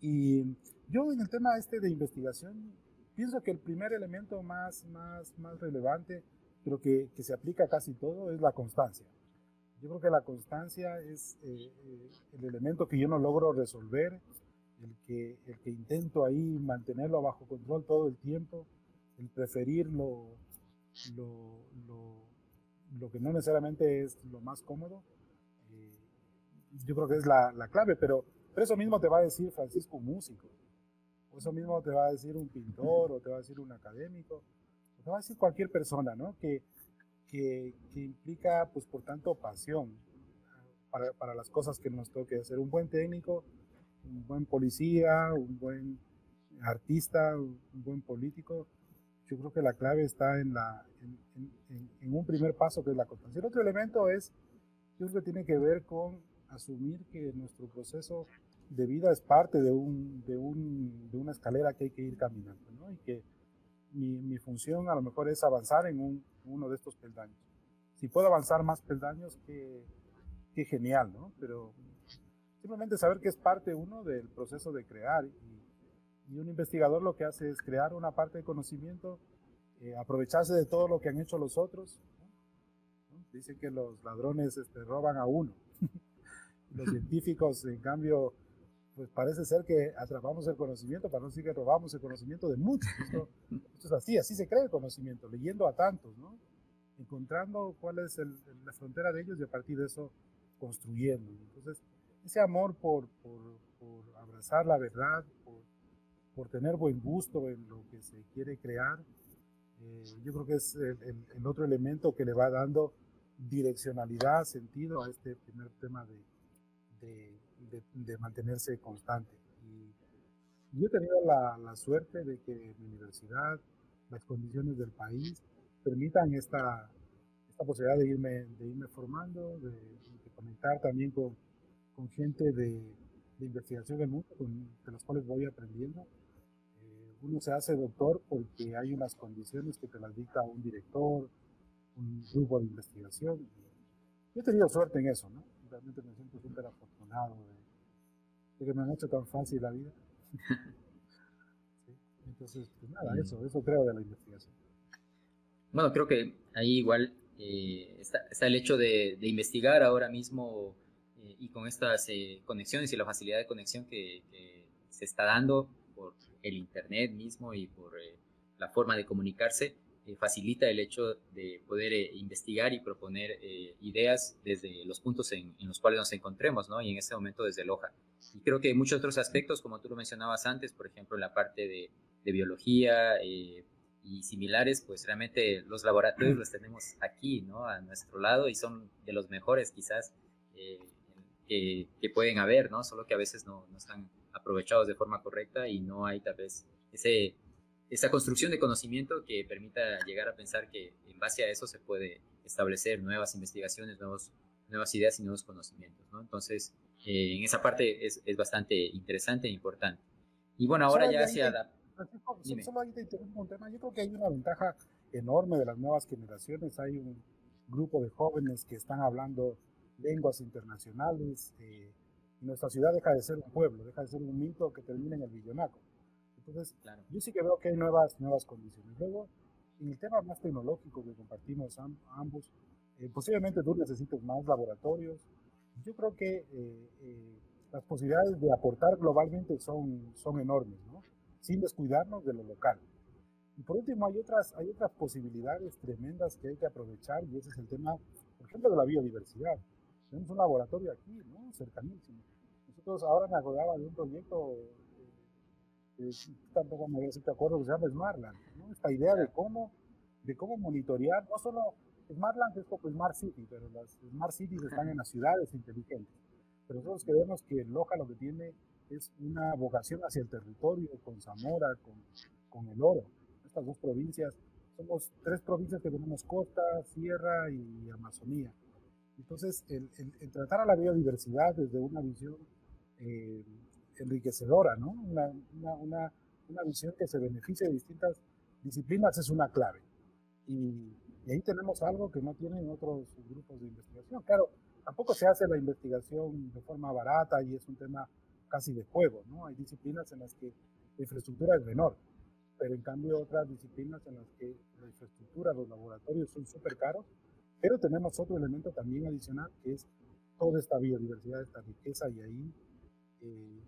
Y yo en el tema este de investigación, pienso que el primer elemento más, más, más relevante, pero que, que se aplica a casi todo, es la constancia. Yo creo que la constancia es eh, eh, el elemento que yo no logro resolver, el que, el que intento ahí mantenerlo bajo control todo el tiempo, el preferir lo, lo, lo, que no necesariamente es lo más cómodo, eh, yo creo que es la, la clave, pero, pero, eso mismo te va a decir Francisco un músico, o eso mismo te va a decir un pintor, o te va a decir un académico, o te va a decir cualquier persona, ¿no? Que, que, que implica, pues por tanto, pasión para, para las cosas que nos toque hacer. Un buen técnico, un buen policía, un buen artista, un buen político, yo creo que la clave está en, la, en, un primer paso que es la constancia. El otro elemento es, yo creo que tiene que ver con asumir que nuestro proceso de vida es parte de, un, de, un, de una escalera que hay que ir caminando, ¿no? Y que mi, mi, función a lo mejor es avanzar en un, uno de estos peldaños. Si puedo avanzar más peldaños, qué, qué genial, ¿no? Pero simplemente saber que es parte uno del proceso de crear. Y, un investigador lo que hace es crear una parte de conocimiento, eh, aprovecharse de todo lo que han hecho los otros. Dicen que los ladrones este, roban a uno. los científicos, en cambio, pues parece ser que atrapamos el conocimiento para no decir que robamos el conocimiento de muchos. Esto, es así, así se crea el conocimiento, leyendo a tantos, ¿no? encontrando cuál es la frontera de ellos y a partir de eso construyendo. Entonces, ese amor por, por, por abrazar la verdad, por, por, tener buen gusto en lo que se quiere crear, eh, yo creo que es el, el, otro elemento que le va dando direccionalidad, sentido a este primer tema de, de, de, mantenerse constante. Y yo he tenido la, la, suerte de que mi universidad, las condiciones del país, permitan esta, esta posibilidad de irme, de irme formando, de, de conectar también con, con gente de, de investigación del mundo, con, de las cuales voy aprendiendo. Eh, uno se hace doctor porque hay unas condiciones que te las dicta un director, un grupo de investigación. Yo he tenido suerte en eso, ¿no? Realmente me siento súper afortunado de, que me han hecho tan fácil la vida. Entonces, pues nada, eso, eso creo de la investigación. Bueno, creo que ahí igual eh, está, está, el hecho de, de investigar ahora mismo y con estas eh, conexiones y la facilidad de conexión que, se está dando por el Internet mismo y por eh, la forma de comunicarse, facilita el hecho de poder investigar y proponer ideas desde los puntos en, los cuales nos encontremos, ¿no? Y en este momento desde Loja. Y creo que muchos otros aspectos, como tú lo mencionabas antes, por ejemplo, en la parte de, de biología y similares, pues realmente los laboratorios los tenemos aquí, ¿no? A nuestro lado y son de los mejores quizás que, pueden haber, ¿no? Solo que a veces no, no, están aprovechados de forma correcta y no hay tal vez ese, esa construcción de conocimiento que permita llegar a pensar que en base a eso se puede establecer nuevas investigaciones, nuevos, nuevas ideas y nuevos conocimientos, ¿no? Entonces, eh, en esa parte es, es, bastante interesante e importante. Y bueno, ahora ya hacia la... Solo ahí te interrumpo un tema. Yo creo que hay una ventaja enorme de las nuevas generaciones. Hay un grupo de jóvenes que están hablando lenguas internacionales. Eh, nuestra ciudad deja de ser un pueblo, deja de ser un mito que termina en el billonaco. Entonces, yo sí que veo que hay nuevas, nuevas condiciones. Luego, en el tema más tecnológico que compartimos ambos, eh, posiblemente tú necesites más laboratorios. Yo creo que eh, las posibilidades de aportar globalmente son, son enormes, ¿no? sin descuidarnos de lo local. Y por último, hay otras, hay otras posibilidades tremendas que hay que aprovechar y ese es el tema, por ejemplo, de la biodiversidad tenemos un laboratorio aquí, ¿no? Cercanísimo. Nosotros ahora me acordaba de un proyecto, eh, tampoco me voy a decir te acuerdo, que se llama Smartland, ¿no? Esta idea de cómo, de cómo monitorear, no solo Smartland es como Smart City, pero las Smart Cities están en las ciudades inteligentes. Pero nosotros creemos que Loja lo que tiene es una vocación hacia el territorio, con Zamora, con, con el oro. Estas dos provincias, somos tres provincias que tenemos costa, sierra y Amazonía. Entonces, el, tratar a la biodiversidad desde una visión eh, enriquecedora, ¿no? Una, una, una, visión que se beneficie de distintas disciplinas es una clave. Y, y ahí tenemos algo que no tienen otros grupos de investigación. Claro, tampoco se hace la investigación de forma barata y es un tema casi de juego, ¿no? Hay disciplinas en las que la infraestructura es menor, pero en cambio otras disciplinas en las que la infraestructura, los laboratorios son súper caros, pero tenemos otro elemento también adicional que es toda esta biodiversidad, esta riqueza y ahí eh,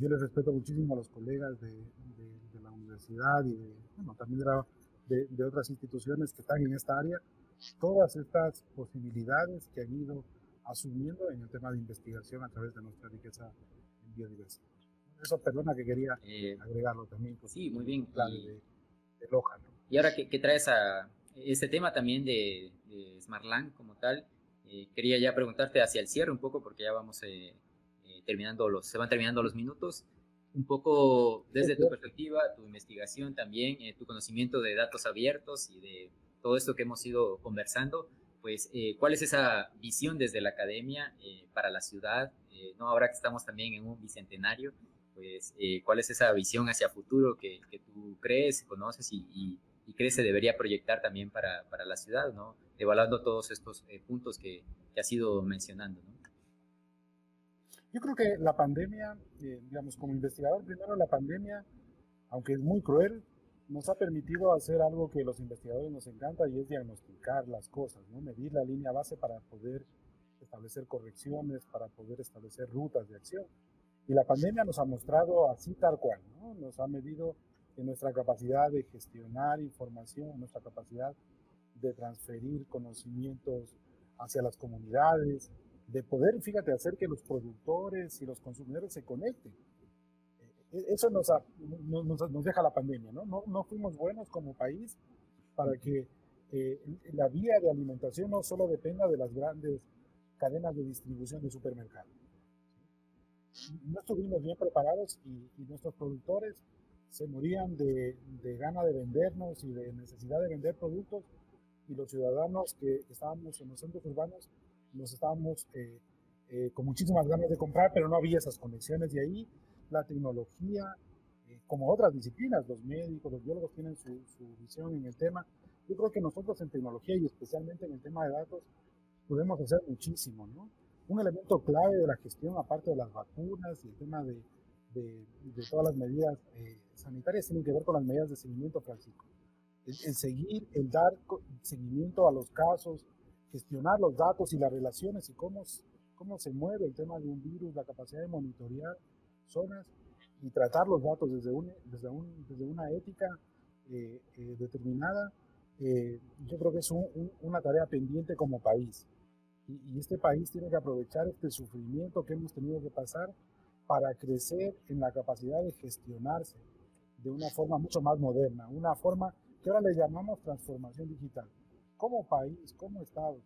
yo les respeto muchísimo a los colegas de, la universidad y de, bueno, también de, de otras instituciones que están en esta área, todas estas posibilidades que han ido asumiendo en el tema de investigación a través de nuestra riqueza en biodiversidad. Eso, perdona que quería eh, agregarlo también. Pues, sí, muy bien. Y, de, Loja. Y ahora que, traes a este tema también de, de Smartland como tal, eh, quería ya preguntarte hacia el cierre un poco, porque ya vamos eh, terminando los, se van terminando los minutos. Un poco desde tu perspectiva, tu investigación también, tu conocimiento de datos abiertos y de todo esto que hemos ido conversando pues, eh, ¿cuál es esa visión desde la academia eh, para la ciudad? Eh, ¿no? Ahora que estamos también en un bicentenario, pues, ¿cuál es esa visión hacia futuro que, que tú crees, conoces y, y, crees se debería proyectar también para, para la ciudad, ¿no? Evaluando todos estos puntos que, que has ido mencionando, ¿no? Yo creo que la pandemia, digamos, como investigador, primero la pandemia, aunque es muy cruel, nos ha permitido hacer algo que los investigadores nos encanta y es diagnosticar las cosas, ¿no? medir la línea base para poder establecer correcciones, para poder establecer rutas de acción. Y la pandemia nos ha mostrado así tal cual, ¿no? nos ha medido en nuestra capacidad de gestionar información, en nuestra capacidad de transferir conocimientos hacia las comunidades, de poder, fíjate, hacer que los productores y los consumidores se conecten. E-, eso nos, nos, deja la pandemia, ¿no? ¿no? ¿no? fuimos buenos como país para que eh, la vía de alimentación no solo dependa de las grandes cadenas de distribución de supermercados. No estuvimos bien preparados y, nuestros productores se morían de, de gana de vendernos y de necesidad de vender productos y los ciudadanos que estábamos en los centros urbanos nos estábamos eh, eh, con muchísimas ganas de comprar, pero no había esas conexiones de ahí la tecnología, eh, como otras disciplinas, los médicos, los biólogos tienen su, visión en el tema. Yo creo que nosotros en tecnología y especialmente en el tema de datos podemos hacer muchísimo, ¿no? Un elemento clave de la gestión, aparte de las vacunas y el tema de, de, todas las medidas eh, sanitarias, tiene que ver con las medidas de seguimiento, Francisco. El, el, seguir, el dar seguimiento a los casos, gestionar los datos y las relaciones y cómo, cómo se mueve el tema de un virus, la capacidad de monitorear zonas y tratar los datos desde, un, desde, un, desde una ética eh, eh, determinada, eh, yo creo que es una tarea pendiente como país. Y, y, este país tiene que aprovechar este sufrimiento que hemos tenido que pasar para crecer en la capacidad de gestionarse de una forma mucho más moderna, una forma que ahora le llamamos transformación digital. Como país, como Estado,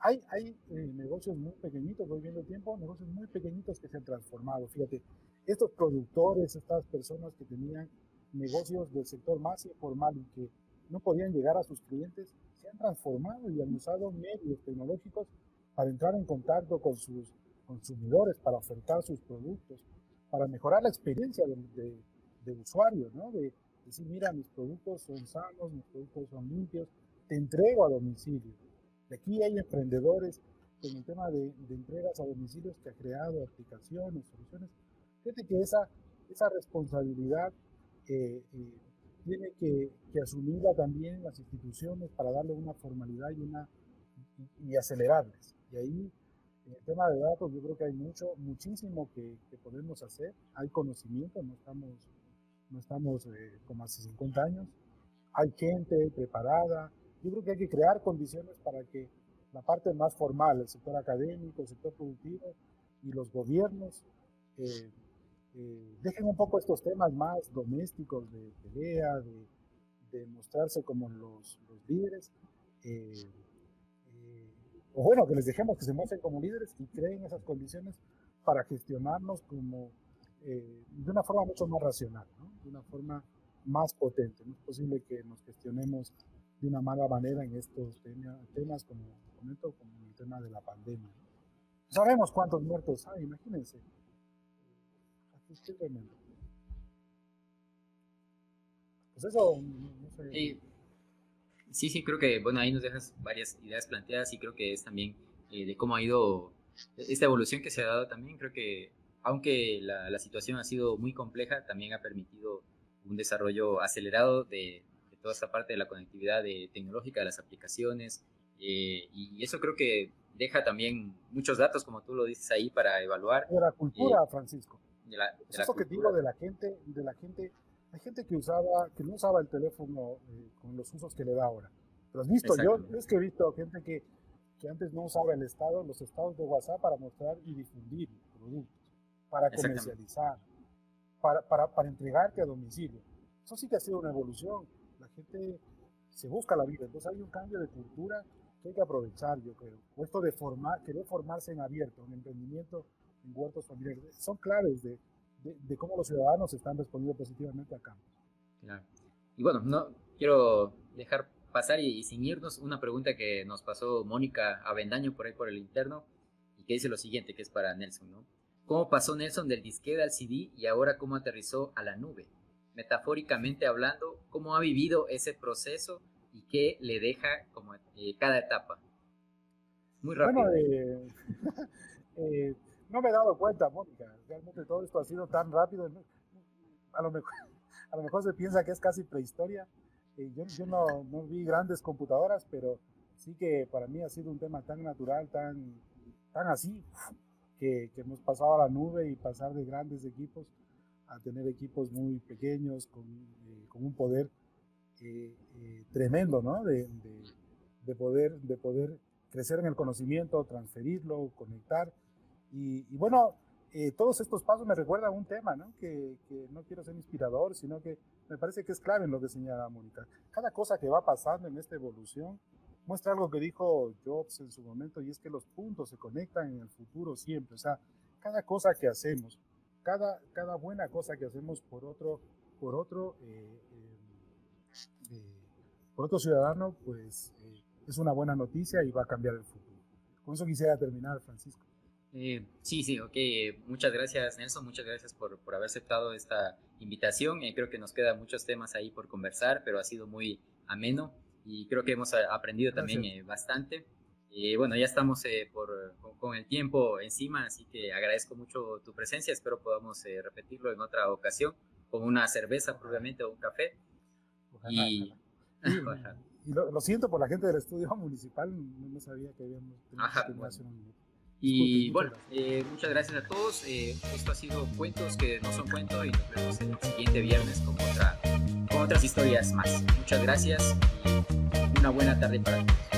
hay, hay negocios muy pequeñitos, voy viendo el tiempo, negocios muy pequeñitos que se han transformado. Fíjate, estos productores, estas personas que tenían negocios del sector más informal y que no podían llegar a sus clientes, se han transformado y han usado medios tecnológicos para entrar en contacto con sus consumidores, para ofertar sus productos, para mejorar la experiencia de, de, usuario, ¿no? De, decir, mira, mis productos son sanos, mis productos son limpios, te entrego a domicilio. Y aquí hay emprendedores en el tema de, de entregas a domicilios que ha creado aplicaciones, soluciones Fíjate que esa, esa responsabilidad eh, eh, tiene que, asumirla también las instituciones para darle una formalidad y, una, y, acelerarles. Y ahí, en el tema de datos, yo creo que hay mucho, muchísimo que, podemos hacer. Hay conocimiento, no estamos, no estamos eh, como hace 50 años. Hay gente preparada. Yo creo que hay que crear condiciones para que la parte más formal, el sector académico, el sector productivo y los gobiernos eh, eh, dejen un poco estos temas más domésticos de pelea, de, mostrarse como los, líderes. O bueno, que les dejemos que se muestren como líderes y creen esas condiciones para gestionarnos como de una forma mucho más racional, de una forma más potente. No es posible que nos gestionemos de una mala manera en estos temas, como comento, como el tema de la pandemia. Sabemos cuántos muertos hay, imagínense. Pues eso, no sé. Sí, sí, creo que, bueno, ahí nos dejas varias ideas planteadas y creo que es también eh, de cómo ha ido esta evolución que se ha dado también. Creo que, aunque la, la situación ha sido muy compleja, también ha permitido un desarrollo acelerado de, de toda esta parte de la conectividad de, tecnológica de las aplicaciones. Eh, y eso creo que deja también muchos datos, como tú lo dices ahí, para evaluar. De la cultura, eh, Francisco. De la, de eso que digo de la gente, de la gente, hay gente que usaba, que no usaba el teléfono eh, con los usos que le da ahora. Lo has visto, yo es que he visto gente que, que antes no usaba el estado, los estados de WhatsApp para mostrar y difundir productos, para comercializar, para, para, para entregarte a domicilio. Eso sí que ha sido una evolución. La gente se busca la vida. Entonces hay un cambio de cultura que hay que aprovechar, yo creo. O esto de formar, querer formarse en abierto, en emprendimiento, en huertos familiares, son claves de, de, cómo los ciudadanos están respondiendo positivamente a cambio. Claro. Y bueno, no quiero dejar pasar y, y, sin irnos una pregunta que nos pasó Mónica Avendaño por ahí por el interno y que dice lo siguiente, que es para Nelson, ¿no? cómo pasó Nelson del disquete al CD y ahora cómo aterrizó a la nube. Metafóricamente hablando, cómo ha vivido ese proceso y qué le deja como eh, cada etapa. Muy rápido. Bueno, eh, eh, no me he dado cuenta, Mónica. Realmente todo esto ha sido tan rápido. A lo mejor, a lo mejor se piensa que es casi prehistoria. yo, yo no, no vi grandes computadoras, pero sí que para mí ha sido un tema tan natural, tan, tan así, que, hemos pasado a la nube y pasar de grandes equipos a tener equipos muy pequeños con, eh, con un poder eh, eh, tremendo, ¿no? De, de, poder, de poder crecer en el conocimiento, transferirlo, conectar. Y, bueno, todos estos pasos me recuerdan un tema, ¿no? Que, no quiero ser inspirador, sino que me parece que es clave en lo que señala Mónica. Cada cosa que va pasando en esta evolución muestra algo que dijo Jobs en su momento y es que los puntos se conectan en el futuro siempre. O sea, cada cosa que hacemos, cada, cada buena cosa que hacemos por otro, por otro, eh, eh, eh, por otro ciudadano, pues es una buena noticia y va a cambiar el futuro. Con eso quisiera terminar, Francisco. Sí, sí, ok. Muchas gracias, Nelson. Muchas gracias por, por haber aceptado esta invitación. creo que nos quedan muchos temas ahí por conversar, pero ha sido muy ameno y creo que hemos aprendido también eh, bastante. Y bueno, ya estamos eh, por, con, el tiempo encima, así que agradezco mucho tu presencia. Espero podamos eh, repetirlo en otra ocasión con una cerveza, probablemente, o un café. y, lo, siento por la gente del estudio municipal, no, sabía que habíamos tenido Y bueno, muchas gracias a todos. esto ha sido Cuentos que no son cuentos y nos vemos el siguiente viernes con, otra, con otras historias más. Muchas gracias una buena tarde para todos.